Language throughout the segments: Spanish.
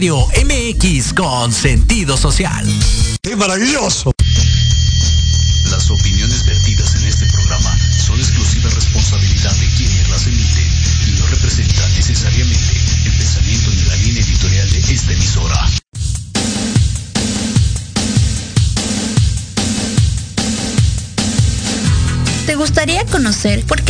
Radio MX con sentido social. ¡Qué maravilloso! Las opiniones vertidas en este programa son exclusiva responsabilidad de quienes las emiten y no representan necesariamente el pensamiento ni la línea editorial de esta emisora. ¿Te gustaría conocer por qué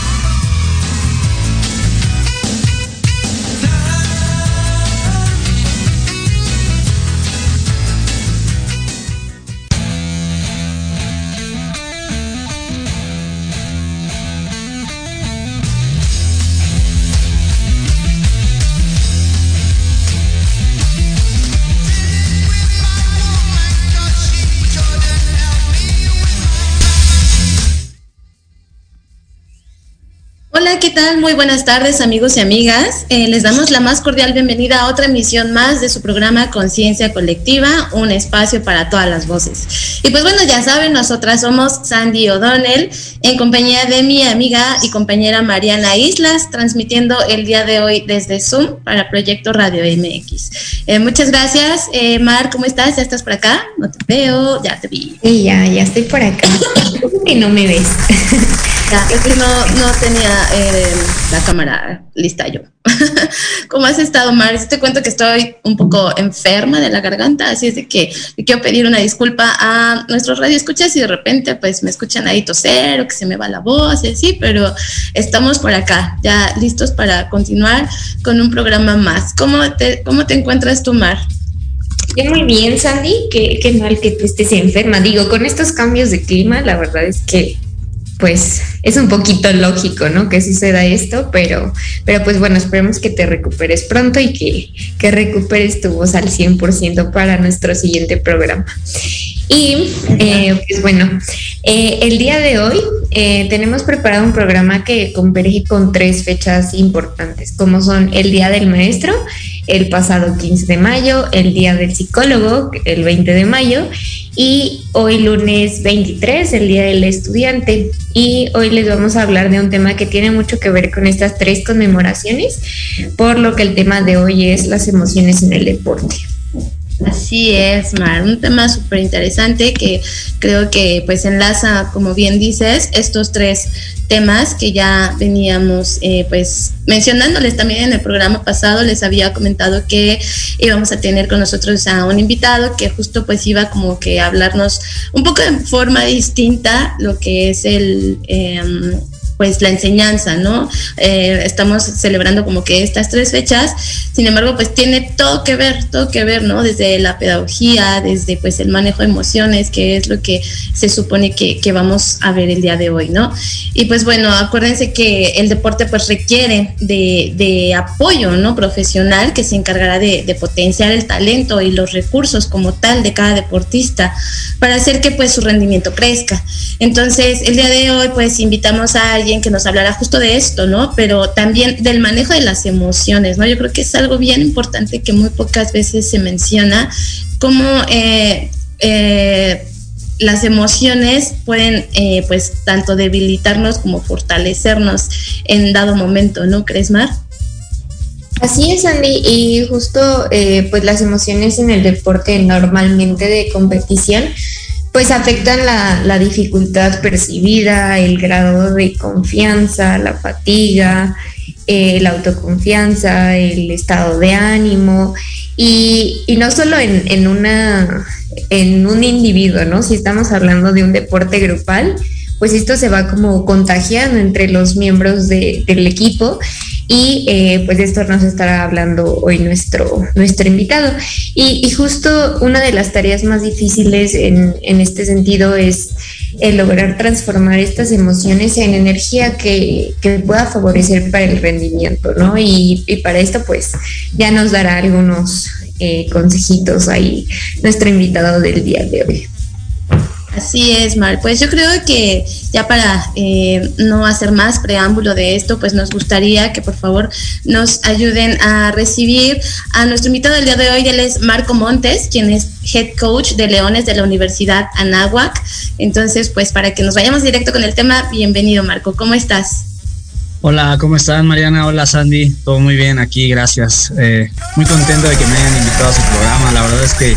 Hola, ¿qué tal? Muy buenas tardes amigos y amigas. Eh, les damos la más cordial bienvenida a otra emisión más de su programa Conciencia Colectiva, un espacio para todas las voces. Y pues bueno, ya saben, nosotras somos Sandy O'Donnell en compañía de mi amiga y compañera Mariana Islas, transmitiendo el día de hoy desde Zoom para Proyecto Radio MX. Eh, muchas gracias. Eh, Mar, ¿cómo estás? ¿Ya estás por acá? No te veo, ya te vi. Sí, ya, ya estoy por acá. que no me ves. Es que no, tenía eh, la cámara lista yo. ¿Cómo has estado, Mar? Te cuento que estoy un poco enferma de la garganta, así es de que quiero pedir una disculpa a nuestros radioescuchas y de repente pues me escuchan ahí toser o que se me va la voz, sí, pero estamos por acá, ya listos para continuar con un programa más. ¿Cómo te, cómo te encuentras tú, Mar? Yo muy bien, Sandy, qué, qué mal que tú estés enferma. Digo, con estos cambios de clima, la verdad es que pues es un poquito lógico, ¿no? Que suceda esto, pero, pero pues bueno, esperemos que te recuperes pronto y que, que recuperes tu voz al 100% para nuestro siguiente programa. Y eh, pues bueno, eh, el día de hoy eh, tenemos preparado un programa que converge con tres fechas importantes, como son el Día del Maestro, el pasado 15 de mayo, el Día del Psicólogo, el 20 de mayo, y hoy lunes 23, el Día del Estudiante. Y hoy les vamos a hablar de un tema que tiene mucho que ver con estas tres conmemoraciones, por lo que el tema de hoy es las emociones en el deporte. Así es, Mar, un tema súper interesante que creo que pues enlaza, como bien dices, estos tres temas que ya veníamos eh, pues mencionándoles también en el programa pasado, les había comentado que íbamos a tener con nosotros a un invitado que justo pues iba como que a hablarnos un poco de forma distinta lo que es el... Em, pues la enseñanza, ¿no? Eh, estamos celebrando como que estas tres fechas, sin embargo, pues tiene todo que ver, todo que ver, ¿no? Desde la pedagogía, desde pues el manejo de emociones, que es lo que se supone que, vamos a ver el día de hoy, ¿no? Y pues bueno, acuérdense que el deporte pues requiere de, apoyo, ¿no? Profesional que se encargará de, de potenciar el talento y los recursos como tal de cada deportista para hacer que pues su rendimiento crezca. Entonces, el día de hoy pues invitamos a alguien que nos hablará justo de esto, ¿no? Pero también del manejo de las emociones, ¿no? Yo creo que es algo bien importante que muy pocas veces se menciona, cómo eh, eh, las emociones pueden, eh, pues, tanto debilitarnos como fortalecernos en dado momento, ¿no crees, Mar? Así es, Andy, y justo pues las emociones en el deporte normalmente de competición pues afectan la, dificultad percibida, el grado de confianza, la fatiga, eh, la autoconfianza, el estado de ánimo y, no solo en, una, en un individuo, ¿no? Si estamos hablando de un deporte grupal, pues esto se va como contagiando entre los miembros del equipo y eh, pues de esto nos estará hablando hoy nuestro, nuestro invitado. Y, justo una de las tareas más difíciles en, este sentido es el lograr transformar estas emociones en energía que, pueda favorecer para el rendimiento, ¿no? Y, para esto pues ya nos dará algunos eh, consejitos ahí nuestro invitado del día de hoy. Así es, Mar. Pues yo creo que ya para eh, no hacer más preámbulo de esto, pues nos gustaría que por favor nos ayuden a recibir a nuestro invitado del día de hoy. Él es Marco Montes, quien es head coach de Leones de la Universidad Anáhuac. Entonces, pues para que nos vayamos directo con el tema, bienvenido, Marco. ¿Cómo estás? Hola, ¿cómo están Mariana? Hola Sandy, todo muy bien aquí, gracias. Eh, muy contento de que me hayan invitado a su programa, la verdad es que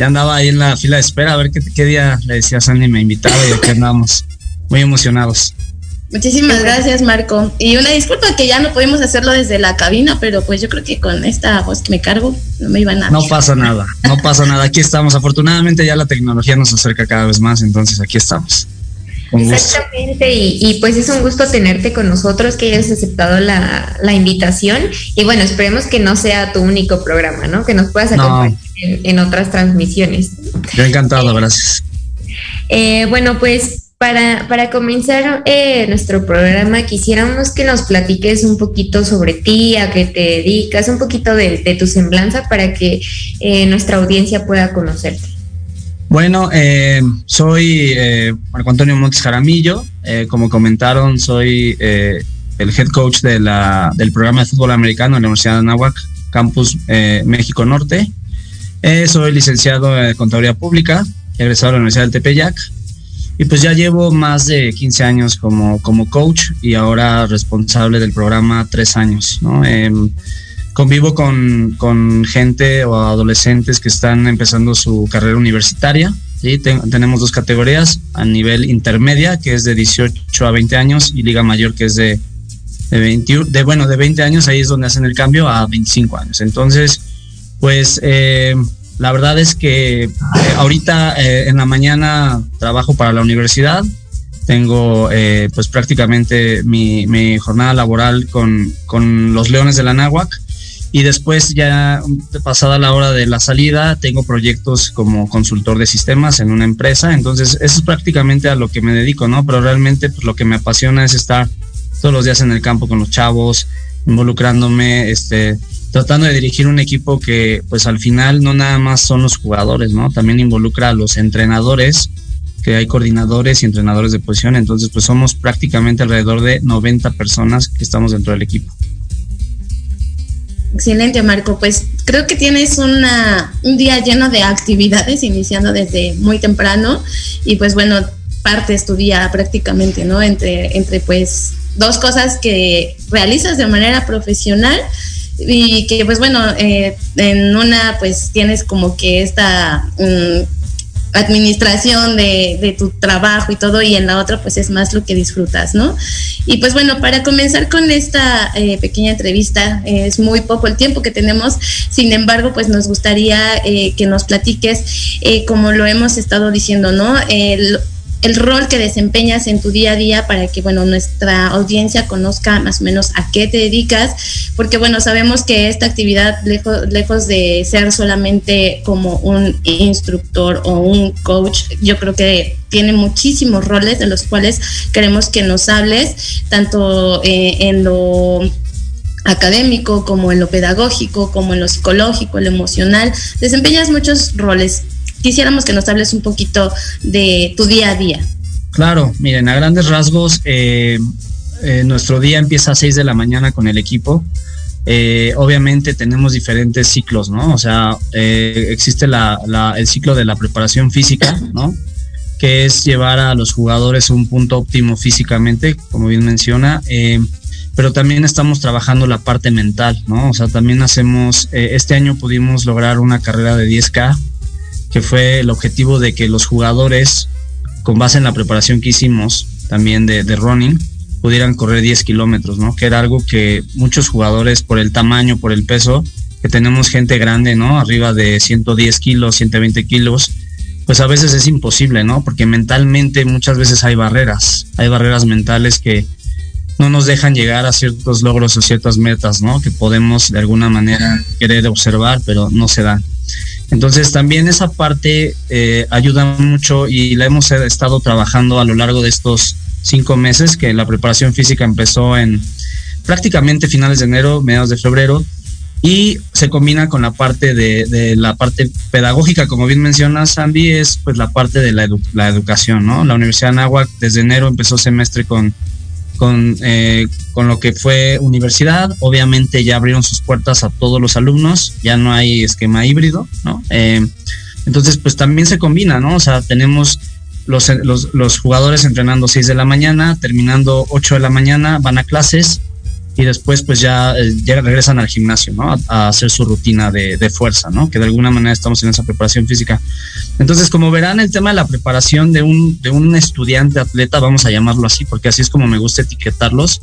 ya andaba ahí en la fila de espera a ver qué, día le decía Sandy me invitaba y aquí andamos muy emocionados. Muchísimas gracias, Marco. Y una disculpa que ya no pudimos hacerlo desde la cabina, pero pues yo creo que con esta voz que me cargo no me iba nada. No pasa nada, no pasa nada. Aquí estamos. Afortunadamente ya la tecnología nos acerca cada vez más, entonces aquí estamos. Exactamente, y, pues es un gusto tenerte con nosotros, que hayas aceptado la, invitación. Y bueno, esperemos que no sea tu único programa, ¿no? Que nos puedas acompañar en, otras transmisiones. Yo encantado, gracias. Eh, bueno, pues para, para comenzar eh, nuestro programa, quisiéramos que nos platiques un poquito sobre ti, a qué te dedicas, un poquito de, tu semblanza para que eh, nuestra audiencia pueda conocerte. Bueno, eh, soy Marco Antonio Montes Jaramillo. Como comentaron, soy el head coach de la, del programa de fútbol americano en la Universidad de Anáhuac, Campus México Norte. Soy licenciado en Contaduría Pública, egresado de la Universidad del Tepeyac. Y pues ya llevo más de 15 años como, como coach y ahora responsable del programa tres años. ¿no? Em, convivo con, con, gente o adolescentes que están empezando su carrera universitaria. tenemos dos categorías, a nivel intermedia, que es de 18 a 20 años, y Liga Mayor, que es de, de, 21, de, bueno, de 20 años, ahí es donde hacen el cambio a 25 años. Entonces, pues eh, la verdad es que eh, ahorita eh, en la mañana trabajo para la universidad, tengo pues prácticamente mi, mi, jornada laboral con, con los Leones de la Náhuac. Y después ya pasada la hora de la salida tengo proyectos como consultor de sistemas en una empresa, entonces eso es prácticamente a lo que me dedico, ¿no? Pero realmente pues, lo que me apasiona es estar todos los días en el campo con los chavos, involucrándome, este, tratando de dirigir un equipo que pues al final no nada más son los jugadores, ¿no? También involucra a los entrenadores, que hay coordinadores y entrenadores de posición, entonces pues somos prácticamente alrededor de 90 personas que estamos dentro del equipo. Excelente, Marco. Pues creo que tienes una, un día lleno de actividades, iniciando desde muy temprano y pues bueno, partes tu día prácticamente, ¿no? Entre, entre pues dos cosas que realizas de manera profesional y que pues bueno, eh, en una pues tienes como que esta... Mm, administración de, tu trabajo y todo, y en la otra pues es más lo que disfrutas, ¿no? Y pues bueno, para comenzar con esta eh, pequeña entrevista, es muy poco el tiempo que tenemos, sin embargo pues nos gustaría eh, que nos platiques, eh, como lo hemos estado diciendo, ¿no? El, el rol que desempeñas en tu día a día para que, bueno, nuestra audiencia conozca más o menos a qué te dedicas, porque, bueno, sabemos que esta actividad, lejos, lejos de ser solamente como un instructor o un coach, yo creo que tiene muchísimos roles de los cuales queremos que nos hables, tanto eh, en lo académico, como en lo pedagógico, como en lo psicológico, en lo emocional. Desempeñas muchos roles quisiéramos que nos hables un poquito de tu día a día. Claro, miren, a grandes rasgos, eh, eh, nuestro día empieza a 6 de la mañana con el equipo. Eh, obviamente tenemos diferentes ciclos, ¿no? O sea, existe el ciclo de la preparación física, ¿no? Que es llevar a los jugadores a un punto óptimo físicamente, como bien menciona. pero también estamos trabajando la parte mental, ¿no? O sea, también hacemos, este año pudimos lograr una carrera de 10K que fue el objetivo de que los jugadores, con base en la preparación que hicimos también de, running, pudieran correr 10 kilómetros, ¿no? Que era algo que muchos jugadores, por el tamaño, por el peso, que tenemos gente grande, ¿no? Arriba de 110 kilos, 120 kilos, pues a veces es imposible, ¿no? Porque mentalmente muchas veces hay barreras, hay barreras mentales que no nos dejan llegar a ciertos logros o ciertas metas, ¿no? Que podemos de alguna manera querer observar, pero no se dan. Entonces también esa parte eh, ayuda mucho y la hemos estado trabajando a lo largo de estos cinco meses, que la preparación física empezó en prácticamente finales de enero, mediados de febrero, y se combina con la parte de, la parte pedagógica, como bien mencionas, Sandy, es pues la parte de la, la educación, ¿no? La Universidad de Anáhuac desde enero empezó semestre con, con, eh, con lo que fue universidad, obviamente ya abrieron sus puertas a todos los alumnos, ya no hay esquema híbrido, ¿no? Eh, entonces, pues también se combina, ¿no? O sea, tenemos los, los, los jugadores entrenando 6 de la mañana, terminando 8 de la mañana, van a clases, y después pues ya, eh, regresan al gimnasio, ¿no? A, hacer su rutina de, fuerza, ¿no? Que de alguna manera estamos en esa preparación física. Entonces, como verán, el tema de la preparación de un, de un estudiante atleta, vamos a llamarlo así, porque así es como me gusta etiquetarlos,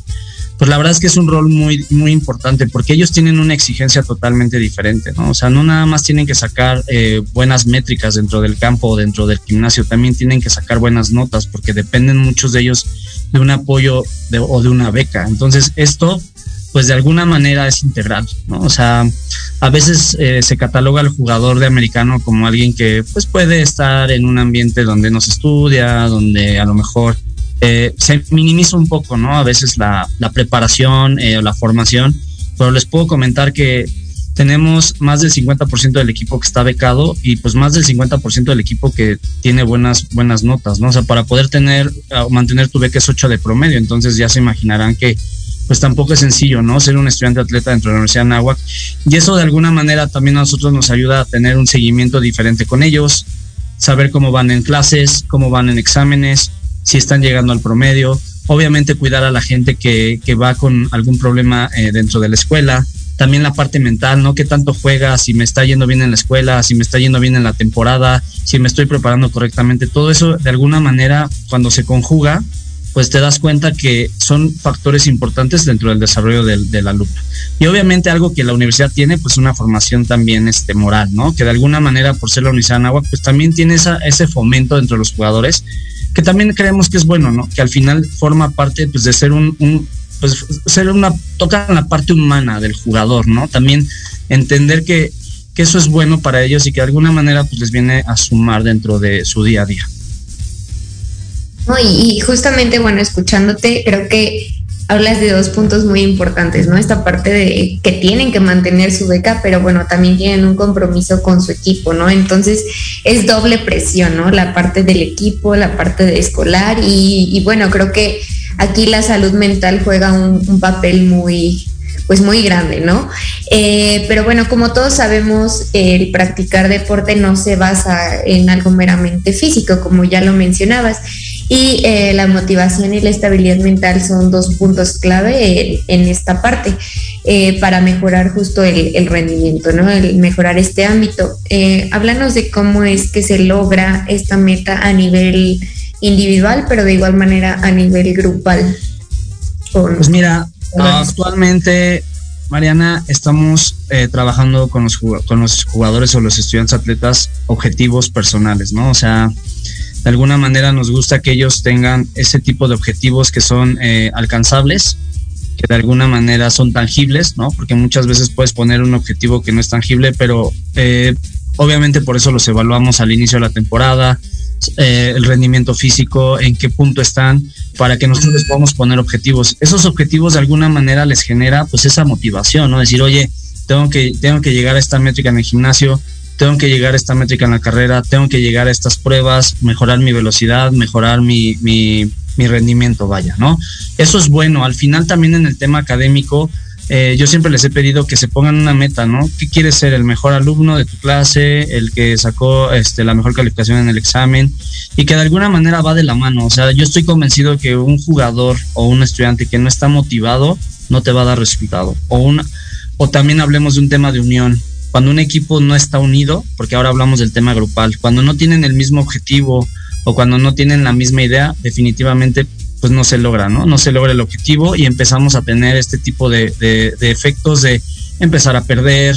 pues la verdad es que es un rol muy, muy importante porque ellos tienen una exigencia totalmente diferente, ¿no? O sea, no nada más tienen que sacar eh, buenas métricas dentro del campo o dentro del gimnasio, también tienen que sacar buenas notas porque dependen muchos de ellos de un apoyo o de una beca. Entonces, esto, pues de alguna manera es integral, ¿no? O sea, a veces eh, se cataloga al jugador de americano como alguien que, pues, puede estar en un ambiente donde no se estudia, donde a lo mejor eh, se minimiza un poco, ¿no? A veces la, preparación eh, o la formación, pero les puedo comentar que tenemos más del 50% del equipo que está becado y pues más del 50% del equipo que tiene buenas buenas notas, ¿no? O sea, para poder tener o mantener tu beca es 8 de promedio, entonces ya se imaginarán que pues tampoco es sencillo, ¿no? Ser un estudiante atleta dentro de la Universidad de Anáhuac. Y eso de alguna manera también a nosotros nos ayuda a tener un seguimiento diferente con ellos, saber cómo van en clases, cómo van en exámenes, si están llegando al promedio, obviamente cuidar a la gente que, que va con algún problema eh, dentro de la escuela, también la parte mental, ¿no? ¿Qué tanto juega? Si me está yendo bien en la escuela, si me está yendo bien en la temporada, si me estoy preparando correctamente. Todo eso, de alguna manera, cuando se conjuga, pues te das cuenta que son factores importantes dentro del desarrollo del, del, alumno. Y obviamente algo que la universidad tiene, pues una formación también este, moral, ¿no? Que de alguna manera, por ser la Universidad de Anáhuac, pues también tiene esa, ese fomento dentro de los jugadores que también creemos que es bueno, ¿no? Que al final forma parte pues, de ser un, pues ser una, toca la parte humana del jugador, ¿no? También entender que, que, eso es bueno para ellos y que de alguna manera pues les viene a sumar dentro de su día a día. y, y justamente, bueno, escuchándote, creo que hablas de dos puntos muy importantes, ¿no? Esta parte de que tienen que mantener su beca, pero bueno, también tienen un compromiso con su equipo, ¿no? Entonces es doble presión, ¿no? La parte del equipo, la parte de escolar y, bueno, creo que aquí la salud mental juega un, papel muy, pues muy grande, ¿no? Eh, pero bueno, como todos sabemos, el practicar deporte no se basa en algo meramente físico, como ya lo mencionabas. Y eh, la motivación y la estabilidad mental son dos puntos clave en, esta parte eh, para mejorar justo el, rendimiento, ¿no? El mejorar este ámbito. Háblanos de cómo es que se logra esta meta a nivel individual, pero de igual manera a nivel grupal. pues mira, actualmente Mariana, estamos trabajando con los, con los jugadores o los estudiantes atletas objetivos personales, ¿no? O sea, de alguna manera nos gusta que ellos tengan ese tipo de objetivos que son eh, alcanzables, que de alguna manera son tangibles, ¿no? Porque muchas veces puedes poner un objetivo que no es tangible, pero eh, obviamente por eso los evaluamos al inicio de la temporada, eh, el rendimiento físico, en qué punto están, para que nosotros podamos poner objetivos. Esos objetivos de alguna manera les genera pues esa motivación, ¿no? Decir, oye, tengo que, tengo que llegar a esta métrica en el gimnasio, tengo que llegar a esta métrica en la carrera, tengo que llegar a estas pruebas, mejorar mi velocidad, mejorar mi, mi, rendimiento, vaya, ¿no? Eso es bueno. Al final también en el tema académico, eh, yo siempre les he pedido que se pongan una meta, ¿no? ¿Qué quieres ser? ¿El mejor alumno de tu clase? ¿El que sacó este, la mejor calificación en el examen? Y que de alguna manera va de la mano. O sea, yo estoy convencido que un jugador o un estudiante que no está motivado no te va a dar resultado. O, una, o también hablemos de un tema de unión cuando un equipo no está unido, porque ahora hablamos del tema grupal, cuando no tienen el mismo objetivo o cuando no tienen la misma idea, definitivamente pues no se logra, ¿no? No se logra el objetivo y empezamos a tener este tipo de, efectos de empezar a perder,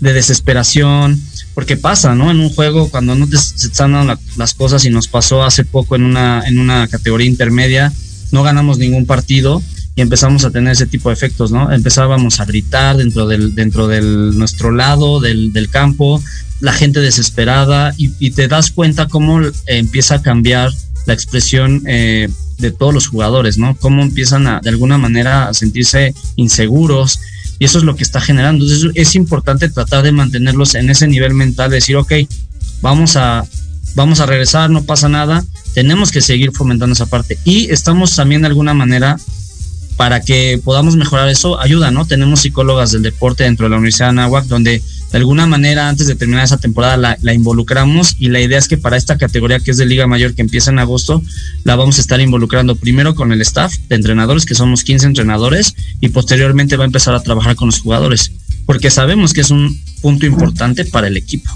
de desesperación, porque pasa, ¿no? En un juego cuando no te están dando las cosas y nos pasó hace poco en una, en una categoría intermedia, no ganamos ningún partido y empezamos a tener ese tipo de efectos, ¿no? Empezábamos a gritar dentro del, dentro del nuestro lado del, del campo, la gente desesperada y, te das cuenta cómo empieza a cambiar la expresión eh, de todos los jugadores, ¿no? Cómo empiezan a, de alguna manera a sentirse inseguros y eso es lo que está generando. Entonces es importante tratar de mantenerlos en ese nivel mental, de decir, ok, vamos a, vamos a regresar, no pasa nada, tenemos que seguir fomentando esa parte. Y estamos también de alguna manera para que podamos mejorar eso, ayuda, ¿no? Tenemos psicólogas del deporte dentro de la Universidad de Anáhuac, donde de alguna manera antes de terminar esa temporada la, involucramos y la idea es que para esta categoría que es de Liga Mayor que empieza en agosto, la vamos a estar involucrando primero con el staff de entrenadores, que somos 15 entrenadores, y posteriormente va a empezar a trabajar con los jugadores, porque sabemos que es un punto importante para el equipo.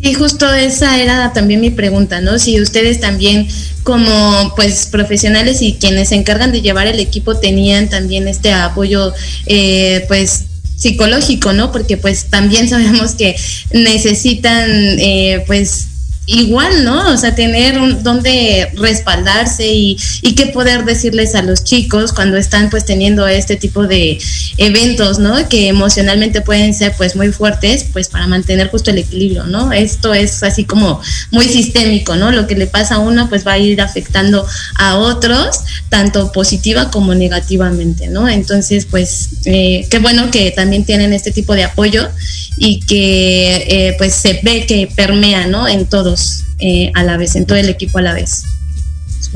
Y justo esa era también mi pregunta, ¿no? Si ustedes también como pues profesionales y quienes se encargan de llevar el equipo tenían también este apoyo eh, pues psicológico, ¿no? Porque pues también sabemos que necesitan eh, pues igual, ¿no? O sea, tener un, donde respaldarse y, y qué poder decirles a los chicos cuando están pues teniendo este tipo de eventos, ¿no? Que emocionalmente pueden ser pues muy fuertes, pues para mantener justo el equilibrio, ¿no? Esto es así como muy sistémico, ¿no? Lo que le pasa a uno pues va a ir afectando a otros, tanto positiva como negativamente, ¿no? Entonces, pues, eh, qué bueno que también tienen este tipo de apoyo y que eh, pues se ve que permea, ¿no? En todos eh, a la vez, en todo el equipo a la vez.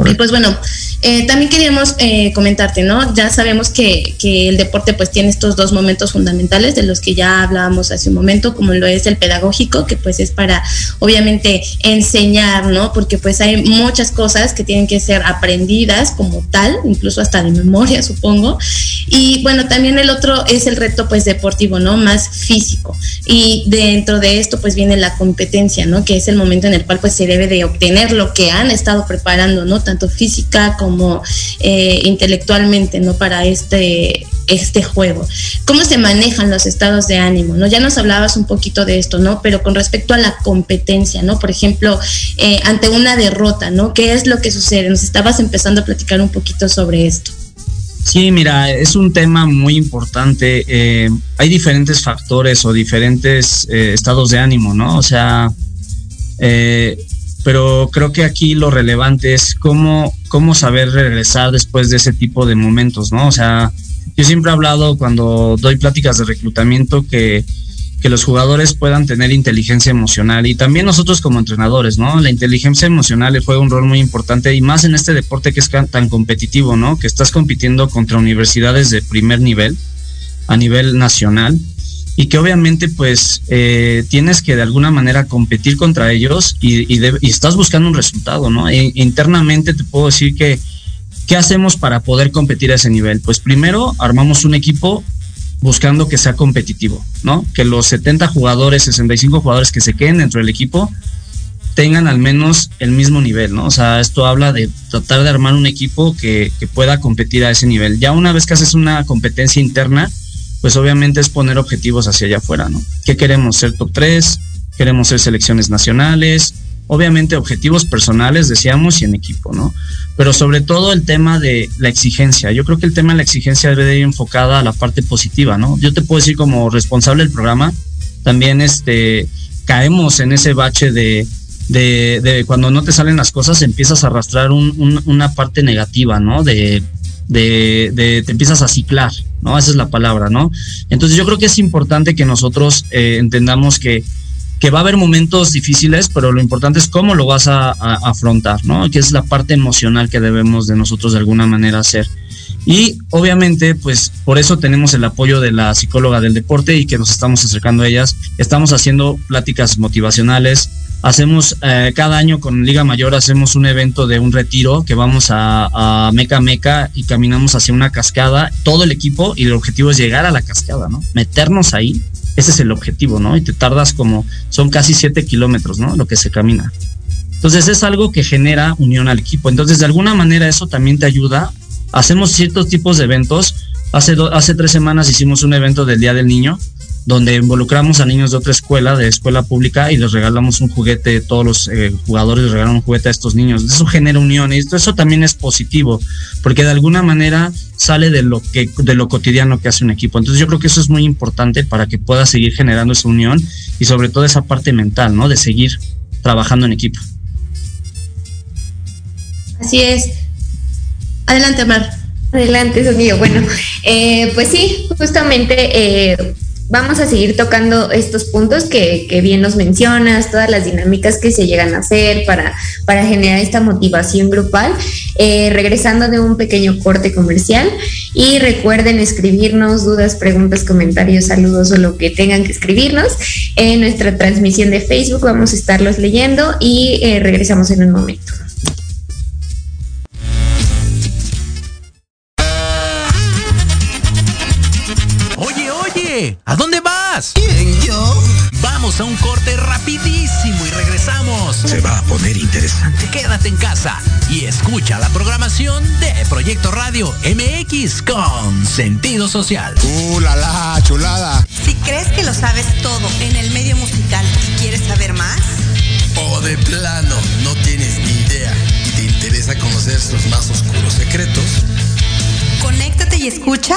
Y pues bueno, eh, también queríamos eh, comentarte, ¿no? Ya sabemos que, que, el deporte pues tiene estos dos momentos fundamentales de los que ya hablábamos hace un momento, como lo es el pedagógico, que pues es para obviamente enseñar, ¿no? Porque pues hay muchas cosas que tienen que ser aprendidas como tal, incluso hasta de memoria, supongo. Y bueno, también el otro es el reto pues deportivo, ¿no? Más físico. Y dentro de esto pues viene la competencia, ¿no? Que es el momento en el cual pues se debe de obtener lo que han estado preparando, ¿no? Tanto física como como eh, intelectualmente, ¿no? Para este, este juego. ¿Cómo se manejan los estados de ánimo? ¿no? Ya nos hablabas un poquito de esto, ¿no? Pero con respecto a la competencia, ¿no? Por ejemplo, eh, ante una derrota, ¿no? ¿Qué es lo que sucede? Nos estabas empezando a platicar un poquito sobre esto. Sí, mira, es un tema muy importante. Eh, hay diferentes factores o diferentes estados de ánimo, ¿no? O sea, pero creo que aquí lo relevante es cómo, cómo saber regresar después de ese tipo de momentos, ¿no? O sea, yo siempre he hablado cuando doy pláticas de reclutamiento que, que los jugadores puedan tener inteligencia emocional y también nosotros como entrenadores, ¿no? La inteligencia emocional juega un rol muy importante y más en este deporte que es tan competitivo, ¿no? Que estás compitiendo contra universidades de primer nivel a nivel nacional y que obviamente pues eh, tienes que de alguna manera competir contra ellos y, y, estás buscando un resultado, ¿no? E, internamente te puedo decir que, ¿qué hacemos para poder competir a ese nivel? Pues primero armamos un equipo buscando que sea competitivo, ¿no? Que los 70 jugadores, 65 jugadores que se queden dentro del equipo tengan al menos el mismo nivel, ¿no? O sea, esto habla de tratar de armar un equipo que pueda competir a ese nivel. Ya una vez que haces una competencia interna, pues obviamente es poner objetivos hacia allá afuera, ¿no? ¿Qué queremos? ¿Ser top 3? ¿Queremos ser selecciones nacionales? Obviamente objetivos personales, decíamos, y en equipo, ¿no? Pero sobre todo el tema de la exigencia. Yo creo que el tema de la exigencia debe ir enfocada a la parte positiva, ¿no? Yo te puedo decir como responsable del programa, también este, caemos en ese bache de, de, cuando no te salen las cosas, empiezas a arrastrar un, una parte negativa, ¿no? De de, te empiezas a ciclar, ¿no? Esa es la palabra, ¿no? Entonces yo creo que es importante que nosotros eh, entendamos que, que va a haber momentos difíciles, pero lo importante es cómo lo vas a, afrontar, ¿no? Que es la parte emocional que debemos de nosotros de alguna manera hacer. Y obviamente, pues por eso tenemos el apoyo de la psicóloga del deporte y que nos estamos acercando a ellas. Estamos haciendo pláticas motivacionales, hacemos eh, cada año con Liga Mayor hacemos un evento de un retiro que vamos a, Meca Meca y caminamos hacia una cascada, todo el equipo y el objetivo es llegar a la cascada, ¿no? Meternos ahí, ese es el objetivo, ¿no? Y te tardas como, son casi siete kilómetros, ¿no? Lo que se camina. Entonces es algo que genera unión al equipo. Entonces de alguna manera eso también te ayuda. Hacemos ciertos tipos de eventos. Hace, hace tres semanas hicimos un evento del Día del Niño donde involucramos a niños de otra escuela, de escuela pública, y les regalamos un juguete, todos los eh, jugadores les regalan un juguete a estos niños. Eso genera unión y eso también es positivo, porque de alguna manera sale de lo que de lo cotidiano que hace un equipo. Entonces yo creo que eso es muy importante para que pueda seguir generando esa unión y sobre todo esa parte mental, ¿no? De seguir trabajando en equipo. Así es. Adelante, Mar. Adelante, sonido. Bueno, eh, pues sí, justamente eh, vamos a seguir tocando estos puntos que, bien nos mencionas, todas las dinámicas que se llegan a hacer para, para generar esta motivación grupal, eh, regresando de un pequeño corte comercial. Y recuerden escribirnos dudas, preguntas, comentarios, saludos o lo que tengan que escribirnos en nuestra transmisión de Facebook. Vamos a estarlos leyendo y regresamos en un momento. ¿A dónde vas? ¿Quién, yo? Vamos a un corte rapidísimo y regresamos. Se va a poner interesante. Quédate en casa y escucha la programación de Proyecto Radio MX con sentido social. ¡Uh, la, la chulada! Si crees que lo sabes todo en el medio musical y quieres saber más, o de plano no tienes ni idea y te interesa conocer sus más oscuros secretos, conéctate y escucha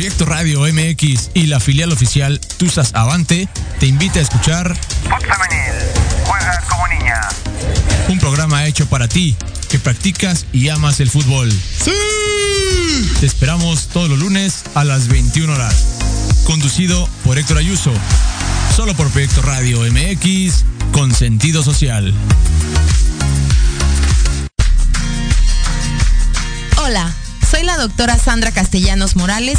Proyecto Radio MX y la filial oficial Tusas Avante te invita a escuchar Fox Femenil, juegas como niña. Un programa hecho para ti, que practicas y amas el fútbol. ¡Sí! Te esperamos todos los lunes a las 21 horas. Conducido por Héctor Ayuso. Solo por Proyecto Radio MX con sentido social. Hola, soy la doctora Sandra Castellanos Morales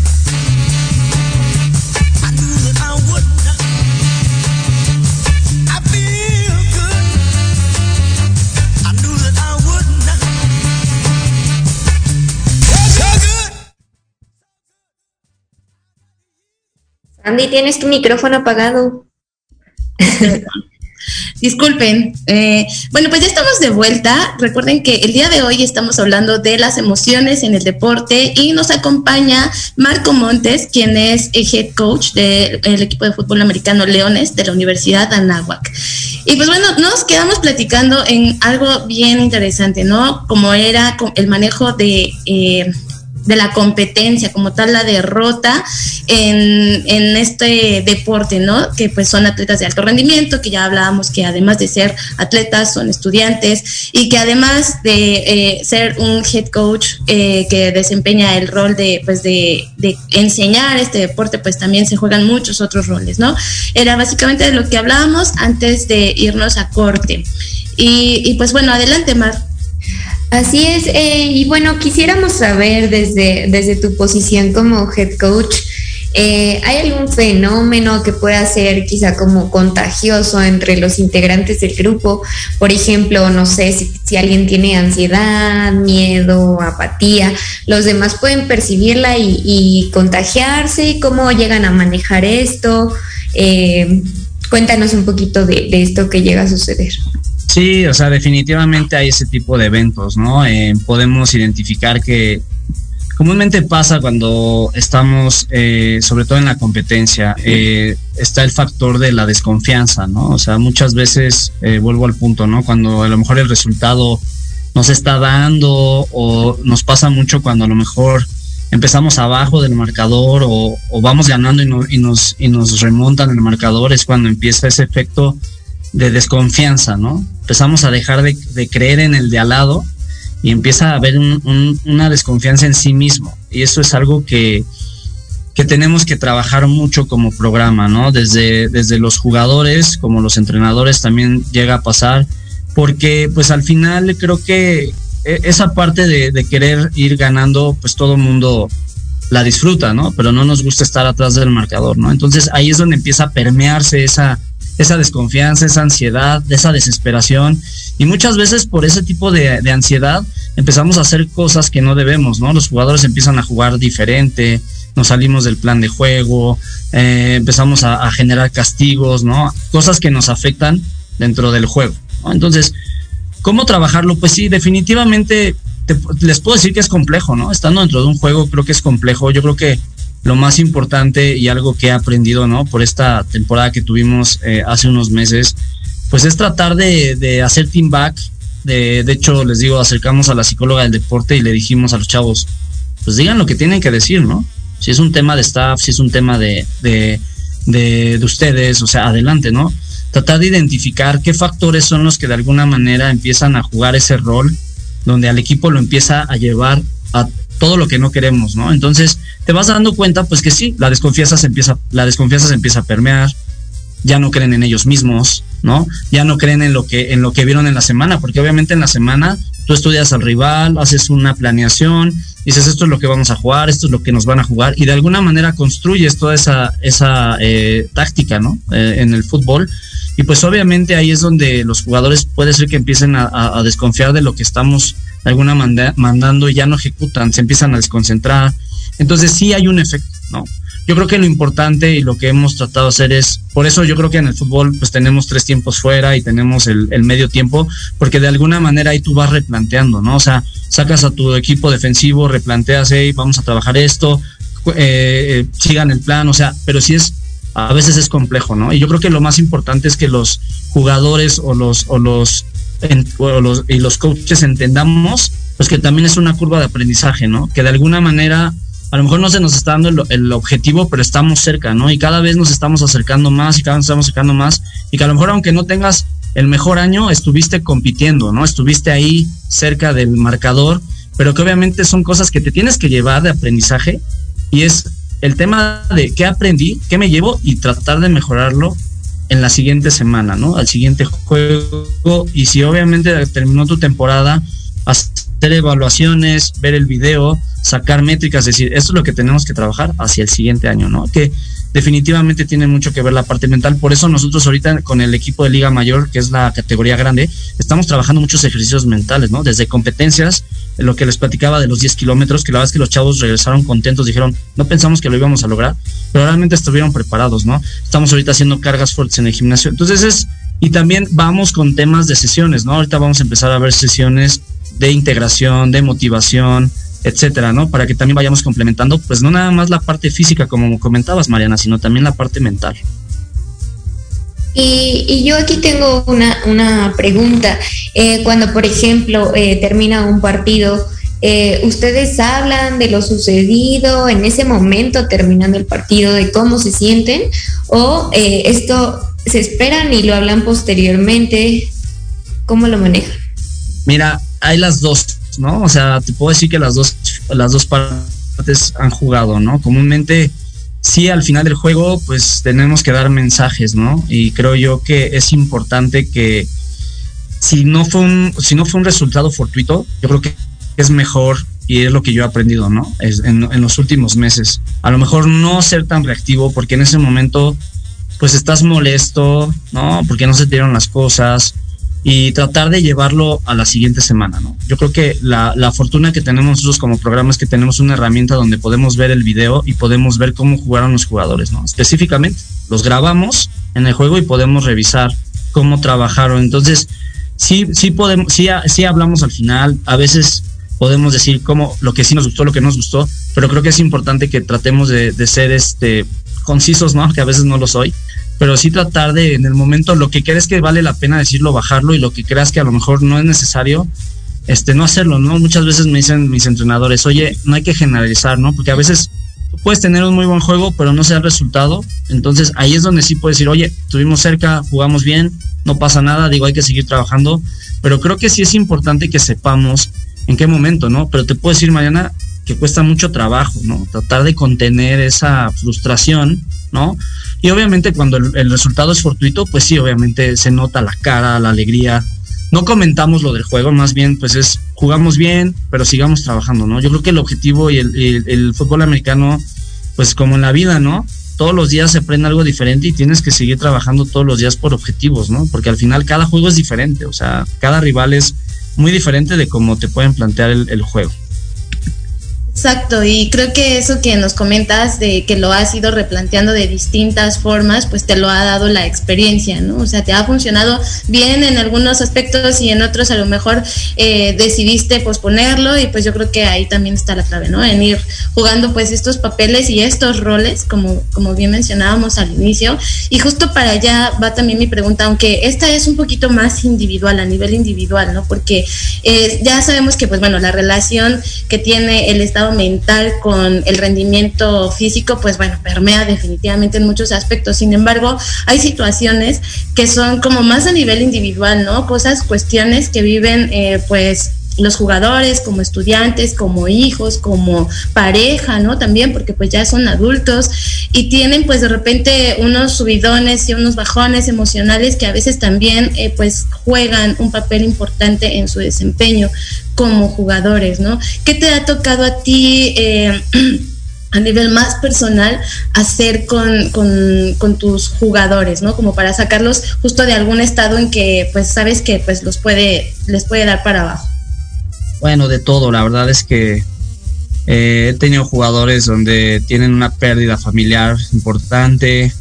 Andy, tienes tu micrófono apagado. Disculpen. Eh, bueno, pues ya estamos de vuelta. Recuerden que el día de hoy estamos hablando de las emociones en el deporte y nos acompaña Marco Montes, quien es el head coach del equipo de fútbol americano Leones de la Universidad Anáhuac. Y pues bueno, nos quedamos platicando en algo bien interesante, ¿no? Como era el manejo de eh, de la competencia, como tal la derrota en, en, este deporte, ¿no? Que pues son atletas de alto rendimiento, que ya hablábamos que además de ser atletas son estudiantes y que además de eh, ser un head coach eh, que desempeña el rol de pues de, de, enseñar este deporte, pues también se juegan muchos otros roles, ¿no? Era básicamente de lo que hablábamos antes de irnos a corte. Y, y pues bueno, adelante, Mar. Así es, eh, y bueno, quisiéramos saber desde, desde tu posición como head coach, eh, ¿hay algún fenómeno que pueda ser quizá como contagioso entre los integrantes del grupo? Por ejemplo, no sé si, alguien tiene ansiedad, miedo, apatía, los demás pueden percibirla y, contagiarse, ¿cómo llegan a manejar esto? Eh, cuéntanos un poquito de esto que llega a suceder. Sí, o sea, definitivamente hay ese tipo de eventos, ¿no? Eh, podemos identificar que comúnmente pasa cuando estamos, eh, sobre todo en la competencia, eh, está el factor de la desconfianza, ¿no? O sea, muchas veces, vuelvo al punto, ¿no? Cuando a lo mejor el resultado nos está dando o nos pasa mucho cuando a lo mejor empezamos abajo del marcador o, vamos ganando y, y, nos, y nos remontan el marcador, es cuando empieza ese efecto de desconfianza, ¿no? Empezamos a dejar de, creer en el de al lado y empieza a haber una desconfianza en sí mismo. Y eso es algo que, que tenemos que trabajar mucho como programa, ¿no? Desde, desde los jugadores como los entrenadores también llega a pasar, porque pues al final creo que e, esa parte de, querer ir ganando, pues todo el mundo la disfruta, ¿no? Pero no nos gusta estar atrás del marcador, ¿no? Entonces ahí es donde empieza a permearse esa, esa desconfianza, esa ansiedad, esa desesperación. Y muchas veces por ese tipo de, ansiedad empezamos a hacer cosas que no debemos, ¿no? Los jugadores empiezan a jugar diferente, nos salimos del plan de juego, eh, empezamos a, generar castigos, ¿no? Cosas que nos afectan dentro del juego. Entonces, ¿cómo trabajarlo? Pues sí, definitivamente les puedo decir que es complejo, ¿no? Estando dentro de un juego creo que es complejo. Yo creo que lo más importante y algo que he aprendido, ¿no? Por esta temporada que tuvimos eh, hace unos meses, pues es tratar de, hacer team back. De, de hecho, les digo, acercamos a la psicóloga del deporte y le dijimos a los chavos, pues digan lo que tienen que decir, ¿no? Si es un tema de staff, si es un tema de, de, de, ustedes, o sea, adelante, ¿no? Tratar de identificar qué factores son los que de alguna manera empiezan a jugar ese rol, donde al equipo lo empieza a llevar a todo lo que no queremos, ¿no? Entonces, te vas dando cuenta, pues que sí, la desconfianza se empieza, la desconfianza se empieza a permear, ya no creen en ellos mismos, ¿no? Ya no creen en lo que, en lo que vieron en la semana, porque obviamente en la semana tú estudias al rival, haces una planeación, dices esto es lo que vamos a jugar, esto es lo que nos van a jugar, y de alguna manera construyes toda esa, esa eh, táctica, ¿no? Eh, en el fútbol. Y pues obviamente ahí es donde los jugadores puede ser que empiecen a, desconfiar de lo que estamos alguna manera mandando y ya no ejecutan, se empiezan a desconcentrar. Entonces sí hay un efecto, ¿no? yo creo que lo importante y lo que hemos tratado de hacer es, por eso yo creo que en el fútbol pues tenemos tres tiempos fuera y tenemos el, medio tiempo, porque de alguna manera ahí tú vas replanteando, ¿no? O sea, sacas a tu equipo defensivo, replanteas, hey, vamos a trabajar esto, eh, eh, sigan el plan, o sea, pero sí es, a veces es complejo, ¿no? Y yo creo que lo más importante es que los jugadores o los, o los, o los y los coaches entendamos, pues que también es una curva de aprendizaje, ¿no? Que de alguna manera a lo mejor no se nos está dando el, objetivo, pero estamos cerca, ¿no? Y cada vez nos estamos acercando más y cada vez estamos acercando más. Y que a lo mejor aunque no tengas el mejor año, estuviste compitiendo, ¿no? Estuviste ahí cerca del marcador, pero que obviamente son cosas que te tienes que llevar de aprendizaje y es el tema de qué aprendí, qué me llevo y tratar de mejorarlo en la siguiente semana, ¿no? Al siguiente juego y si obviamente terminó tu temporada, hacer evaluaciones, ver el video, sacar métricas, decir, esto es lo que tenemos que trabajar hacia el siguiente año, ¿no? Que definitivamente tiene mucho que ver la parte mental. Por eso nosotros ahorita con el equipo de Liga Mayor, que es la categoría grande, estamos trabajando muchos ejercicios mentales, ¿no? Desde competencias, lo que les platicaba de los 10 kilómetros, que la verdad es que los chavos regresaron contentos, dijeron, no pensamos que lo íbamos a lograr, pero realmente estuvieron preparados, ¿no? Estamos ahorita haciendo cargas fuertes en el gimnasio. Entonces es, y también vamos con temas de sesiones, ¿no? Ahorita vamos a empezar a ver sesiones de integración, de motivación, etcétera, ¿no? Para que también vayamos complementando, pues no nada más la parte física, como comentabas, Mariana, sino también la parte mental. Y, yo aquí tengo una, pregunta. Eh, cuando, por ejemplo, eh, termina un partido, eh, ¿ustedes hablan de lo sucedido en ese momento terminando el partido, de cómo se sienten? ¿O esto se esperan y lo hablan posteriormente? ¿Cómo lo manejan? Mira, hay las dos ¿no? O sea, te puedo decir que las dos, las dos partes han jugado, ¿no? Comúnmente, sí, al final del juego, pues tenemos que dar mensajes, ¿no? Y creo yo que es importante que si no fue un, si no fue un resultado fortuito, yo creo que es mejor y es lo que yo he aprendido, ¿no? Es en, los últimos meses. A lo mejor no ser tan reactivo porque en ese momento pues estás molesto, ¿no? Porque no se te dieron las cosas, y tratar de llevarlo a la siguiente semana, ¿no? Yo creo que la, la, fortuna que tenemos nosotros como programa es que tenemos una herramienta donde podemos ver el video y podemos ver cómo jugaron los jugadores, ¿no? Específicamente, los grabamos en el juego y podemos revisar cómo trabajaron. Entonces, sí, sí podemos, sí, sí hablamos al final, a veces podemos decir cómo, lo que sí nos gustó, lo que nos gustó, pero creo que es importante que tratemos de, de ser este concisos, ¿no? Que a veces no lo soy, pero sí tratar de, en el momento, lo que crees que vale la pena decirlo, bajarlo, y lo que creas que a lo mejor no es necesario, este, no hacerlo, ¿no? Muchas veces me dicen mis entrenadores, oye, no hay que generalizar, ¿no? Porque a veces puedes tener un muy buen juego, pero no sea el resultado. Entonces ahí es donde sí puedes decir, oye, estuvimos cerca, jugamos bien, no pasa nada, digo, hay que seguir trabajando. Pero creo que sí es importante que sepamos en qué momento, ¿no? Pero te puedo decir, mañana que cuesta mucho trabajo, ¿no? Tratar de contener esa frustración, ¿no? Y obviamente cuando el, resultado es fortuito, pues sí, obviamente se nota la cara, la alegría, no comentamos lo del juego, más bien pues es jugamos bien, pero sigamos trabajando, ¿no? Yo creo que el objetivo y el, fútbol americano, pues como en la vida, ¿no? Todos los días se aprende algo diferente y tienes que seguir trabajando todos los días por objetivos, ¿no? Porque al final cada juego es diferente, o sea, cada rival es muy diferente de cómo te pueden plantear el juego. Exacto, y creo que eso que nos comentas de que lo has ido replanteando de distintas formas, pues te lo ha dado la experiencia, ¿no? O sea, te ha funcionado bien en algunos aspectos y en otros a lo mejor eh, decidiste posponerlo y pues yo creo que ahí también está la clave, ¿no? En ir jugando pues estos papeles y estos roles, como, como bien mencionábamos al inicio. Y justo para allá va también mi pregunta, aunque esta es un poquito más individual, a nivel individual, ¿no? Porque eh, ya sabemos que pues bueno, la relación que tiene el Estado mental con el rendimiento físico, pues bueno, permea definitivamente en muchos aspectos. Sin embargo, hay situaciones que son como más a nivel individual, ¿no? Cosas, cuestiones que viven eh, pues los jugadores, como estudiantes, como hijos, como pareja, ¿no? También porque pues ya son adultos y tienen pues de repente unos subidones y unos bajones emocionales que a veces también eh, pues juegan un papel importante en su desempeño como jugadores, ¿no? ¿Qué te ha tocado a ti? Eh, a nivel más personal hacer con, con, tus jugadores, ¿no? Como para sacarlos justo de algún estado en que pues sabes que pues los puede, les puede dar para abajo. Bueno, de todo, la verdad es que eh, he tenido jugadores donde tienen una pérdida familiar importante,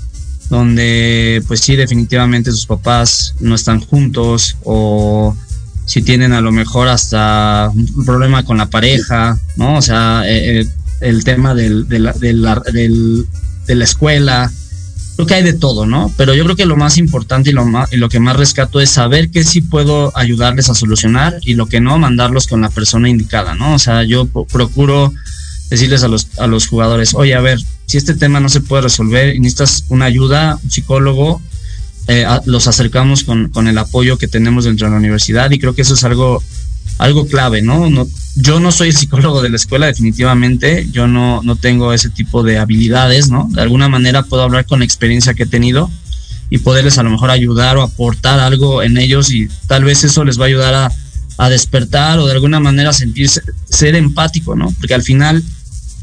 donde pues sí, definitivamente sus papás no están juntos o si tienen a lo mejor hasta un problema con la pareja, ¿no? O sea, eh, eh, el tema del, de, la, de la escuela, creo que hay de todo, ¿no? Pero yo creo que lo más importante y lo, más, y lo que más rescato es saber que sí puedo ayudarles a solucionar y lo que no, mandarlos con la persona indicada, ¿no? O sea, yo procuro decirles a los, a los jugadores, oye, a ver, si este tema no se puede resolver y necesitas una ayuda, un psicólogo, eh, los acercamos con, con el apoyo que tenemos dentro de la universidad y creo que eso es algo algo clave, ¿no? ¿no? Yo no soy el psicólogo de la escuela, definitivamente, yo no, no tengo ese tipo de habilidades, ¿no? De alguna manera puedo hablar con la experiencia que he tenido y poderles a lo mejor ayudar o aportar algo en ellos y tal vez eso les va a ayudar a, a despertar o de alguna manera sentirse, ser empático, ¿no? Porque al final,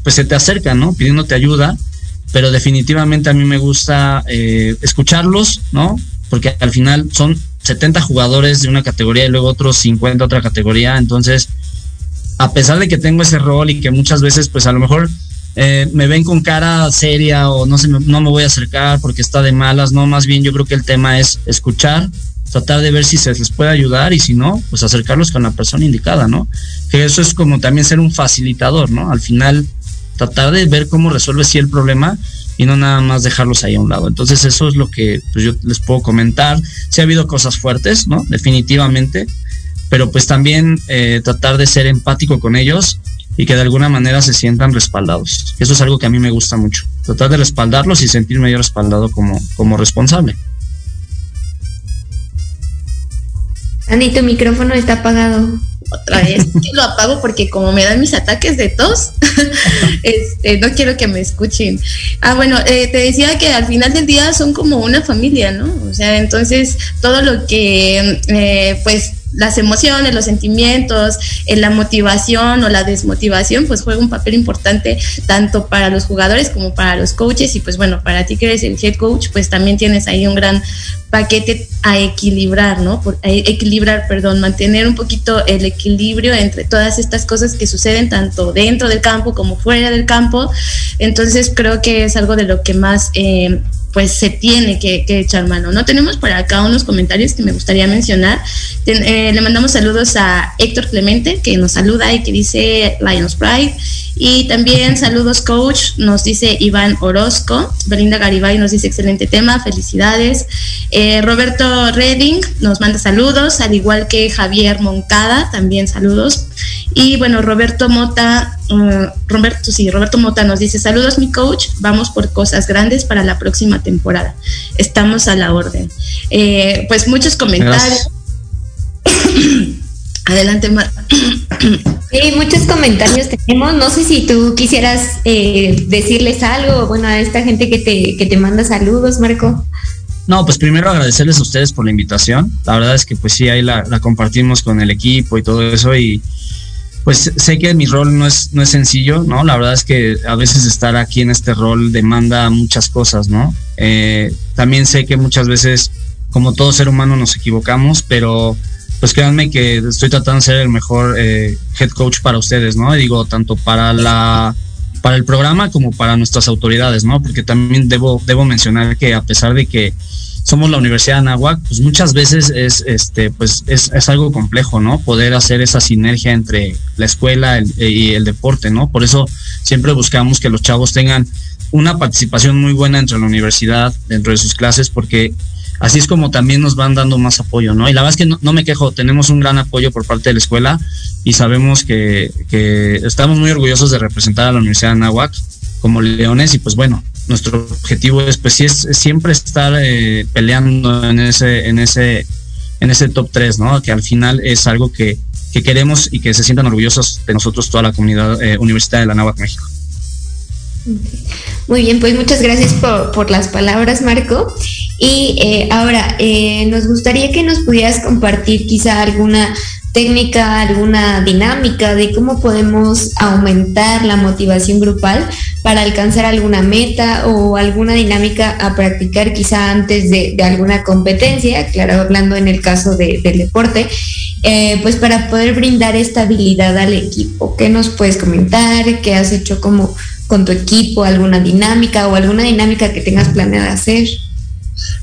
pues se te acercan, ¿no? Pidiéndote ayuda, pero definitivamente a mí me gusta eh, escucharlos, ¿no? Porque al final son 70 jugadores de una categoría y luego otros 50 otra categoría. Entonces, a pesar de que tengo ese rol y que muchas veces, pues a lo mejor eh, me ven con cara seria o no, se no me voy a acercar porque está de malas, no, más bien yo creo que el tema es escuchar, tratar de ver si se les puede ayudar y si no, pues acercarlos con la persona indicada, ¿no? Que eso es como también ser un facilitador, ¿no? Al final, tratar de ver cómo resuelve si el problema y no nada más dejarlos ahí a un lado. Entonces eso es lo que pues, yo les puedo comentar. Sí ha habido cosas fuertes, ¿no? Definitivamente, pero pues también eh, tratar de ser empático con ellos y que de alguna manera se sientan respaldados. Eso es algo que a mí me gusta mucho. Tratar de respaldarlos y sentirme yo respaldado como, como responsable. Andy, tu micrófono está apagado otra vez lo apago porque como me dan mis ataques de tos, este, no quiero que me escuchen. Ah, bueno, eh, te decía que al final del día son como una familia, ¿no? O sea, entonces todo lo que, eh, pues, las emociones, los sentimientos, eh, la motivación o la desmotivación, pues juega un papel importante tanto para los jugadores como para los coaches y pues bueno, para ti que eres el head coach, pues también tienes ahí un gran paquete a equilibrar, ¿no? Por, equilibrar, perdón, mantener un poquito el equilibrio entre todas estas cosas que suceden tanto dentro del campo como fuera del campo. Entonces creo que es algo de lo que más eh, pues se tiene que, echar mano. No tenemos por acá unos comentarios que me gustaría mencionar. Eh, le mandamos saludos a Héctor Clemente, que nos saluda y que dice Lions Pride. Y también saludos, coach, nos dice Iván Orozco. Belinda Garibay nos dice excelente tema, felicidades. Eh, Roberto Redding nos manda saludos, al igual que Javier Moncada, también saludos. Y bueno, Roberto Mota, uh, Roberto, sí, Roberto Mota nos dice, saludos mi coach, vamos por cosas grandes para la próxima temporada. Estamos a la orden. Eh, pues muchos comentarios. Adelante, Mar. Sí, muchos comentarios tenemos. No sé si tú quisieras eh, decirles algo, bueno, a esta gente que te, que te manda saludos, Marco. No, pues primero agradecerles a ustedes por la invitación. La verdad es que pues sí, ahí la, la compartimos con el equipo y todo eso y pues sé que mi rol no es, no es sencillo, ¿no? La verdad es que a veces estar aquí en este rol demanda muchas cosas, ¿no? Eh, también sé que muchas veces, como todo ser humano, nos equivocamos, pero pues créanme que estoy tratando de ser el mejor eh, head coach para ustedes, ¿no? Digo, tanto para la para el programa como para nuestras autoridades, ¿no? Porque también debo, debo mencionar que a pesar de que somos la Universidad de Anáhuac, pues muchas veces es, este, pues es, es, algo complejo, ¿no? Poder hacer esa sinergia entre la escuela y el deporte, ¿no? Por eso siempre buscamos que los chavos tengan una participación muy buena dentro de la universidad, dentro de sus clases, porque así es como también nos van dando más apoyo, ¿no? Y la verdad es que no, no me quejo, tenemos un gran apoyo por parte de la escuela y sabemos que, estamos muy orgullosos de representar a la Universidad de Anáhuac como leones y pues bueno, nuestro objetivo es pues sí es, siempre estar eh, peleando en ese en ese en ese top 3, ¿no? Que al final es algo que, que queremos y que se sientan orgullosos de nosotros toda la comunidad eh, universitaria de la Náhuac México. Muy bien, pues muchas gracias por, por las palabras, Marco. Y eh, ahora, eh, nos gustaría que nos pudieras compartir quizá alguna técnica, alguna dinámica de cómo podemos aumentar la motivación grupal para alcanzar alguna meta o alguna dinámica a practicar quizá antes de, alguna competencia, claro, hablando en el caso de, del deporte, eh, pues para poder brindar estabilidad al equipo. ¿Qué nos puedes comentar? ¿Qué has hecho como con tu equipo? ¿Alguna dinámica o alguna dinámica que tengas planeada hacer?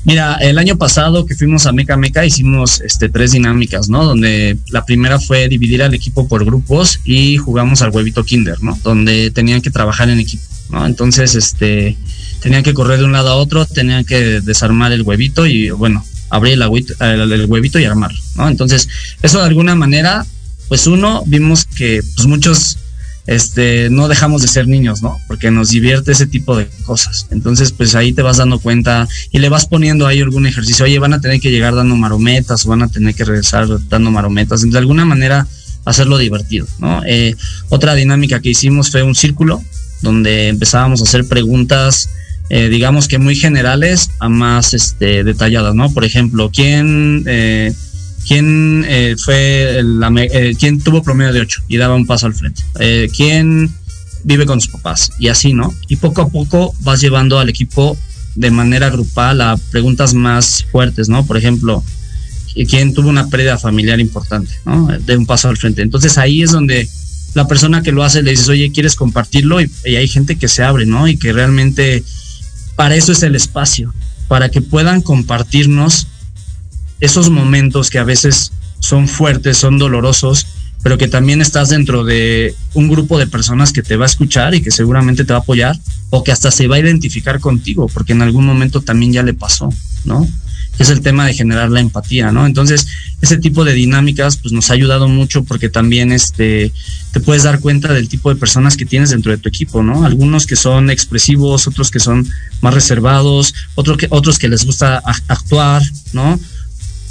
Mira, el año pasado que fuimos a Meca Meca hicimos este, tres dinámicas, ¿no? Donde la primera fue dividir al equipo por grupos y jugamos al huevito Kinder, ¿no? Donde tenían que trabajar en equipo, ¿no? Entonces, este, tenían que correr de un lado a otro, tenían que desarmar el huevito y, bueno, abrir el, el, el huevito y armarlo, ¿no? Entonces, eso de alguna manera, pues uno, vimos que pues muchos este, no dejamos de ser niños, ¿no? Porque nos divierte ese tipo de cosas. Entonces, pues ahí te vas dando cuenta y le vas poniendo ahí algún ejercicio. Oye, van a tener que llegar dando marometas o van a tener que regresar dando marometas. De alguna manera, hacerlo divertido, ¿no? Eh, otra dinámica que hicimos fue un círculo donde empezábamos a hacer preguntas, eh, digamos que muy generales a más este, detalladas, ¿no? Por ejemplo, ¿quién... Eh, quién eh, fue la, eh, quién tuvo promedio de 8 y daba un paso al frente, eh, quién vive con sus papás y así, ¿no? Y poco a poco vas llevando al equipo de manera grupal a preguntas más fuertes, ¿no? Por ejemplo, quién tuvo una pérdida familiar importante, ¿no? De un paso al frente. Entonces ahí es donde la persona que lo hace le dices, oye, ¿quieres compartirlo? Y, y hay gente que se abre, ¿no? Y que realmente para eso es el espacio, para que puedan compartirnos esos momentos que a veces son fuertes, son dolorosos, pero que también estás dentro de un grupo de personas que te va a escuchar y que seguramente te va a apoyar o que hasta se va a identificar contigo, porque en algún momento también ya le pasó, ¿no? Es el tema de generar la empatía, ¿no? Entonces, ese tipo de dinámicas pues nos ha ayudado mucho porque también este te puedes dar cuenta del tipo de personas que tienes dentro de tu equipo, ¿no? Algunos que son expresivos, otros que son más reservados, otros que otros que les gusta actuar, ¿no?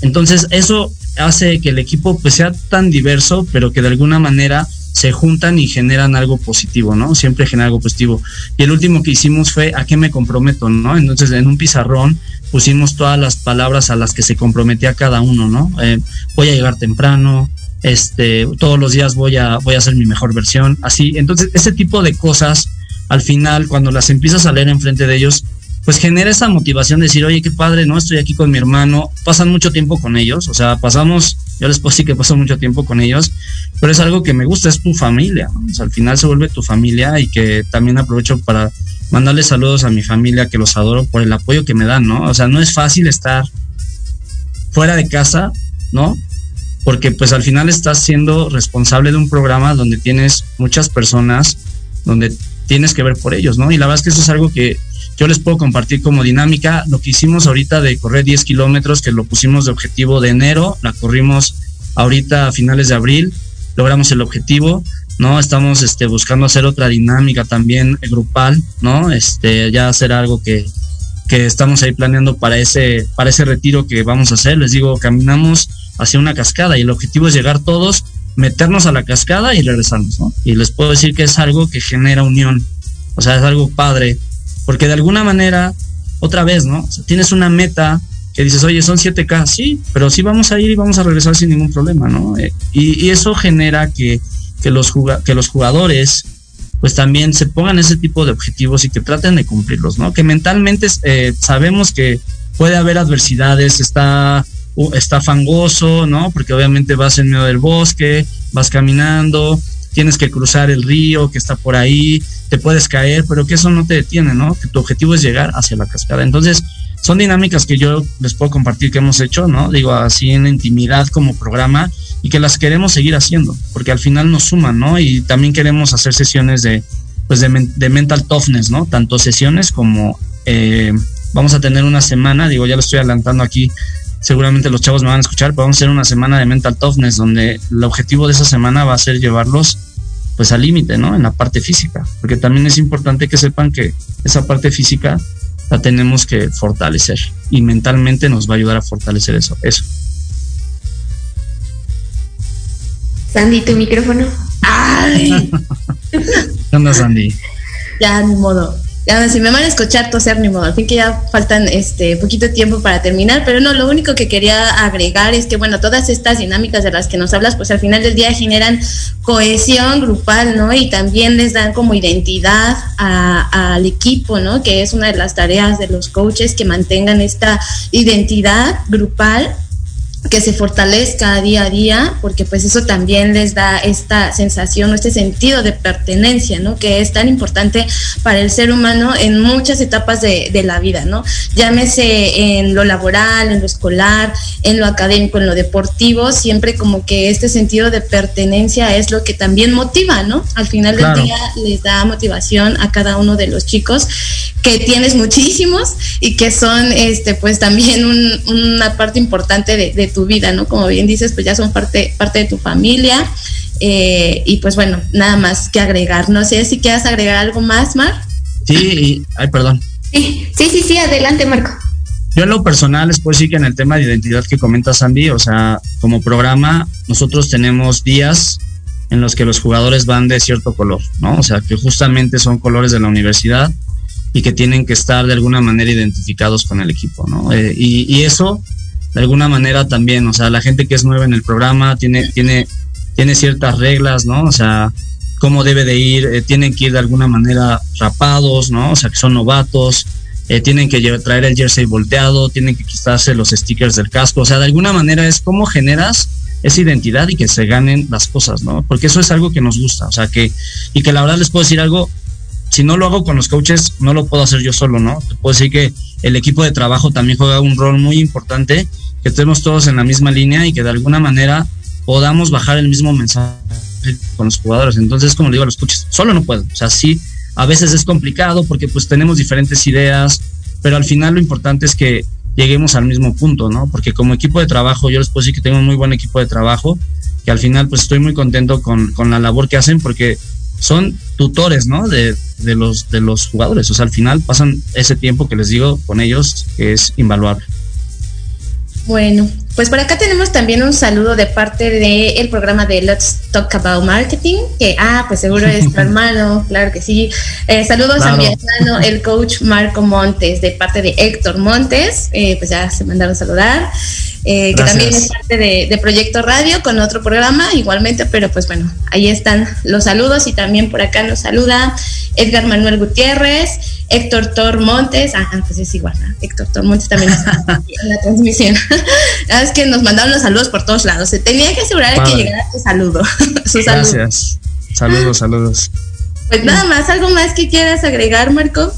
Entonces eso hace que el equipo pues sea tan diverso, pero que de alguna manera se juntan y generan algo positivo, ¿no? Siempre genera algo positivo. Y el último que hicimos fue a qué me comprometo, ¿no? Entonces en un pizarrón pusimos todas las palabras a las que se comprometía cada uno, ¿no? Eh, voy a llegar temprano, este, todos los días voy a, voy a hacer mi mejor versión, así. Entonces ese tipo de cosas, al final, cuando las empiezas a leer enfrente de ellos, pues genera esa motivación de decir, oye, qué padre, ¿no? Estoy aquí con mi hermano, pasan mucho tiempo con ellos, o sea, pasamos, yo les puedo decir que paso mucho tiempo con ellos, pero es algo que me gusta, es tu familia, o sea, al final se vuelve tu familia y que también aprovecho para mandarles saludos a mi familia, que los adoro por el apoyo que me dan, ¿no? O sea, no es fácil estar fuera de casa, ¿no? Porque pues al final estás siendo responsable de un programa donde tienes muchas personas, donde tienes que ver por ellos, ¿no? Y la verdad es que eso es algo que yo les puedo compartir como dinámica lo que hicimos ahorita de correr 10 kilómetros, que lo pusimos de objetivo de enero, la corrimos ahorita a finales de abril, logramos el objetivo, ¿no? Estamos este, buscando hacer otra dinámica también grupal, ¿no? Este, ya hacer algo que, que estamos ahí planeando para ese, para ese retiro que vamos a hacer. Les digo, caminamos hacia una cascada y el objetivo es llegar todos, meternos a la cascada y regresarnos, ¿no? Y les puedo decir que es algo que genera unión, o sea, es algo padre porque de alguna manera, otra vez, ¿no? tienes una meta que dices, oye, son 7K, sí, pero sí vamos a ir y vamos a regresar sin ningún problema, ¿no? Eh, y, eso genera que, que, los que los jugadores pues también se pongan ese tipo de objetivos y que traten de cumplirlos, ¿no? Que mentalmente eh, sabemos que puede haber adversidades, está, está fangoso, ¿no? Porque obviamente vas en medio del bosque, vas caminando, tienes que cruzar el río que está por ahí, te puedes caer, pero que eso no te detiene, ¿no? Que tu objetivo es llegar hacia la cascada. Entonces, son dinámicas que yo les puedo compartir que hemos hecho, ¿no? Digo, así en intimidad como programa y que las queremos seguir haciendo, porque al final nos suman, ¿no? Y también queremos hacer sesiones de, pues de, mental toughness, ¿no? Tanto sesiones como eh, vamos a tener una semana, digo, ya lo estoy adelantando aquí, seguramente los chavos me van a escuchar, pero vamos a hacer una semana de mental toughness, donde el objetivo de esa semana va a ser llevarlos pues al límite, ¿no? En la parte física, porque también es importante que sepan que esa parte física la tenemos que fortalecer y mentalmente nos va a ayudar a fortalecer eso. eso. Sandy, tu micrófono. ¡Ay! ¿Qué onda, Sandy? Ya, ni modo. Ya, si me van a escuchar toser, ni modo. Al fin que ya faltan este poquito tiempo para terminar, pero no, lo único que quería agregar es que, bueno, todas estas dinámicas de las que nos hablas, pues al final del día generan cohesión grupal, ¿no? Y también les dan como identidad al equipo, ¿no? Que es una de las tareas de los coaches que mantengan esta identidad grupal que se fortalezca día a día, porque pues eso también les da esta sensación, este sentido de pertenencia, ¿no? Que es tan importante para el ser humano en muchas etapas de, de, la vida, ¿no? Llámese en lo laboral, en lo escolar, en lo académico, en lo deportivo, siempre como que este sentido de pertenencia es lo que también motiva, ¿no? Al final del día les da motivación a cada uno de los chicos, que tienes muchísimos y que son, este, pues también una parte importante de, de tu vida, ¿no? Como bien dices, pues ya son parte, parte de tu familia. Eh, y pues bueno, nada más que agregar. No sé si quieras agregar algo más, Mar. Sí, ay, perdón. Sí, sí, sí, adelante, Marco. Yo en lo personal les puedo decir que en el tema de identidad que comenta Sandy, o sea, como programa, nosotros tenemos días en los que los jugadores van de cierto color, ¿no? O sea, que justamente son colores de la universidad y que tienen que estar de alguna manera identificados con el equipo, ¿no? Eh, y, y, eso de alguna manera también, o sea, la gente que es nueva en el programa tiene, tiene, tiene ciertas reglas, ¿no? O sea, cómo debe de ir, eh, tienen que ir de alguna manera rapados, ¿no? O sea, que son novatos, eh, tienen que traer el jersey volteado, tienen que quitarse los stickers del casco, o sea, de alguna manera es cómo generas esa identidad y que se ganen las cosas, ¿no? Porque eso es algo que nos gusta, o sea, que, y que la verdad les puedo decir algo, si no lo hago con los coaches, no lo puedo hacer yo solo, ¿no? Te puedo decir que el equipo de trabajo también juega un rol muy importante que estemos todos en la misma línea y que de alguna manera podamos bajar el mismo mensaje con los jugadores. Entonces, como le digo a los coaches, solo no puedo. O sea, sí, a veces es complicado porque pues tenemos diferentes ideas, pero al final lo importante es que lleguemos al mismo punto, ¿no? Porque como equipo de trabajo, yo les puedo decir que tengo un muy buen equipo de trabajo, que al final pues estoy muy contento con, con la labor que hacen porque son tutores, ¿no? De, de, los, de los jugadores. O sea, al final pasan ese tiempo que les digo con ellos que es invaluable. Bueno, pues por acá tenemos también un saludo de parte del programa de Let's Talk About Marketing, que, ah, pues seguro es tu hermano, claro que sí. Eh, saludos a mi hermano, el coach Marco Montes, de parte de Héctor Montes, eh, pues ya se mandaron a saludar. Eh, que también es parte de, Proyecto Radio con otro programa igualmente, pero pues bueno, ahí están los saludos y también por acá nos saluda Edgar Manuel Gutiérrez, Héctor Tor Montes, ah, pues es igual, Héctor Tor Montes también está en la transmisión. es que nos mandaron los saludos por todos lados, se tenía que asegurar que llegara tu saludo. Su Gracias. Saludos, saludos. Pues nada más, ¿algo más que quieras agregar, Marco?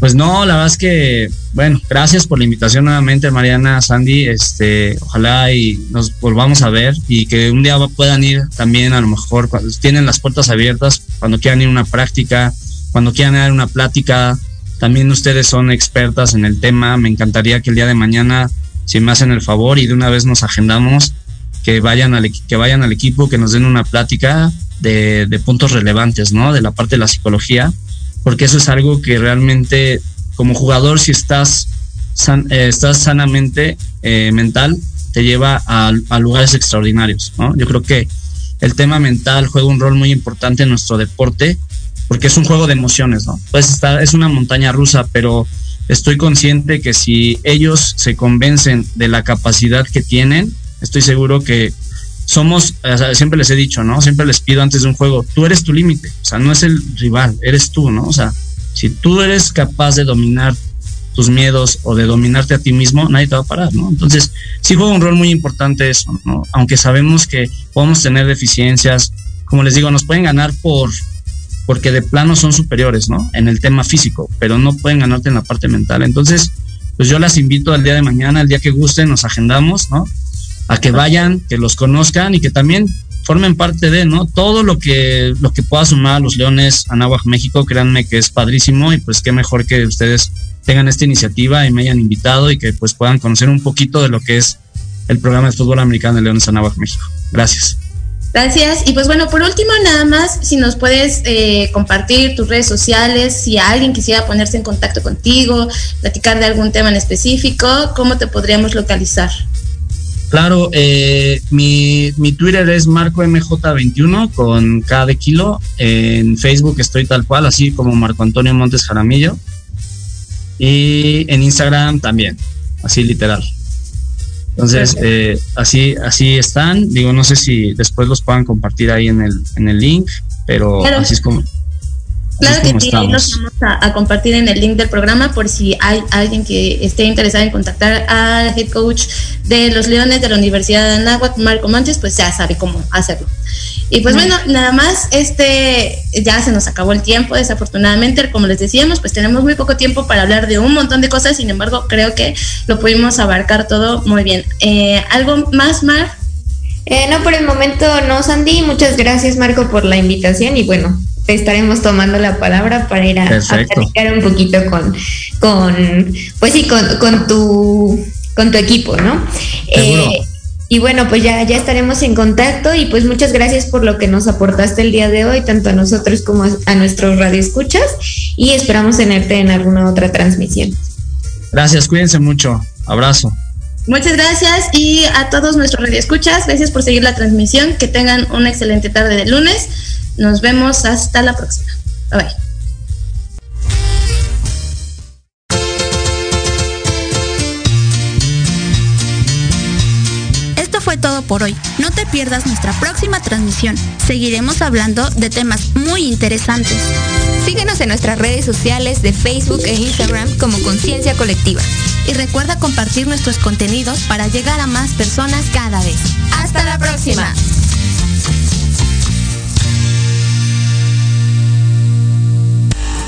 Pues no, la verdad es que, bueno, gracias por la invitación nuevamente, Mariana, Sandy. Este, ojalá y nos volvamos a ver y que un día puedan ir también, a lo mejor, cuando tienen las puertas abiertas, cuando quieran ir a una práctica, cuando quieran dar una plática. También ustedes son expertas en el tema. Me encantaría que el día de mañana, si me hacen el favor y de una vez nos agendamos, que vayan al, que vayan al equipo, que nos den una plática de, de puntos relevantes, ¿no? De la parte de la psicología porque eso es algo que realmente como jugador si estás, eh, estás sanamente eh, mental, te lleva a, lugares extraordinarios. Yo creo que el tema mental juega un rol muy importante en nuestro deporte porque es un juego de emociones, ¿no? Pues estar, es una montaña rusa, pero estoy consciente que si ellos se convencen de la capacidad que tienen, estoy seguro que somos, siempre les he dicho, ¿no? Siempre les pido antes de un juego, tú eres tu límite, o sea, no es el rival, eres tú, ¿no? O sea, si tú eres capaz de dominar tus miedos o de dominarte a ti mismo, nadie te va a parar, ¿no? Entonces, sí juega un rol muy importante eso, ¿no? Aunque sabemos que podemos tener deficiencias, como les digo, nos pueden ganar por porque de plano son superiores, ¿no? En el tema físico, pero no pueden ganarte en la parte mental. Entonces, pues yo las invito al día de mañana, el día que gusten, nos agendamos, ¿no? A que vayan, que los conozcan y que también formen parte de, ¿no? Todo lo que, lo que pueda sumar a los Leones Anáhuac México, créanme que es padrísimo y pues qué mejor que ustedes tengan esta iniciativa y me hayan invitado y que pues puedan conocer un poquito de lo que es el programa de fútbol americano de Leones Anáhuac México. Gracias. Gracias. Y pues bueno, por último, nada más, si nos puedes eh, compartir tus redes sociales, si alguien quisiera ponerse en contacto contigo, platicar de algún tema en específico, ¿cómo te podríamos localizar? Claro, eh, mi, mi, Twitter es MarcoMJ21 con K de kilo. En Facebook estoy tal cual, así como Marco Antonio Montes Jaramillo. Y en Instagram también, así literal. Entonces, eh, así, así están. Digo, no sé si después los puedan compartir ahí en el, en el link, pero así es como. Claro que sí, los vamos a, compartir en el link del programa por si hay alguien que esté interesado en contactar al head coach de los Leones de la Universidad de Anáhuac, Marco Montes, pues ya sabe cómo hacerlo. Y pues bueno, nada más, este ya se nos acabó el tiempo, desafortunadamente, como les decíamos, pues tenemos muy poco tiempo para hablar de un montón de cosas, sin embargo, creo que lo pudimos abarcar todo muy bien. Eh, ¿Algo más, Mar? Eh, no, por el momento no, Sandy. Muchas gracias, Marco, por la invitación y bueno, te estaremos tomando la palabra para ir a, platicar un poquito con, con pues sí, con, con, tu, con tu equipo, ¿no? Eh, y bueno, pues ya, ya estaremos en contacto y pues muchas gracias por lo que nos aportaste el día de hoy, tanto a nosotros como a nuestros radioescuchas y esperamos tenerte en alguna otra transmisión. Gracias, cuídense mucho. Abrazo. Muchas gracias y a todos nuestros radioescuchas, gracias por seguir la transmisión, que tengan una excelente tarde de lunes. Nos vemos hasta la próxima. Bye bye. Esto fue todo por hoy. No te pierdas nuestra próxima transmisión. Seguiremos hablando de temas muy interesantes. Síguenos en nuestras redes sociales de Facebook e Instagram como Conciencia Colectiva. Y recuerda compartir nuestros contenidos para llegar a más personas cada vez. Hasta la próxima.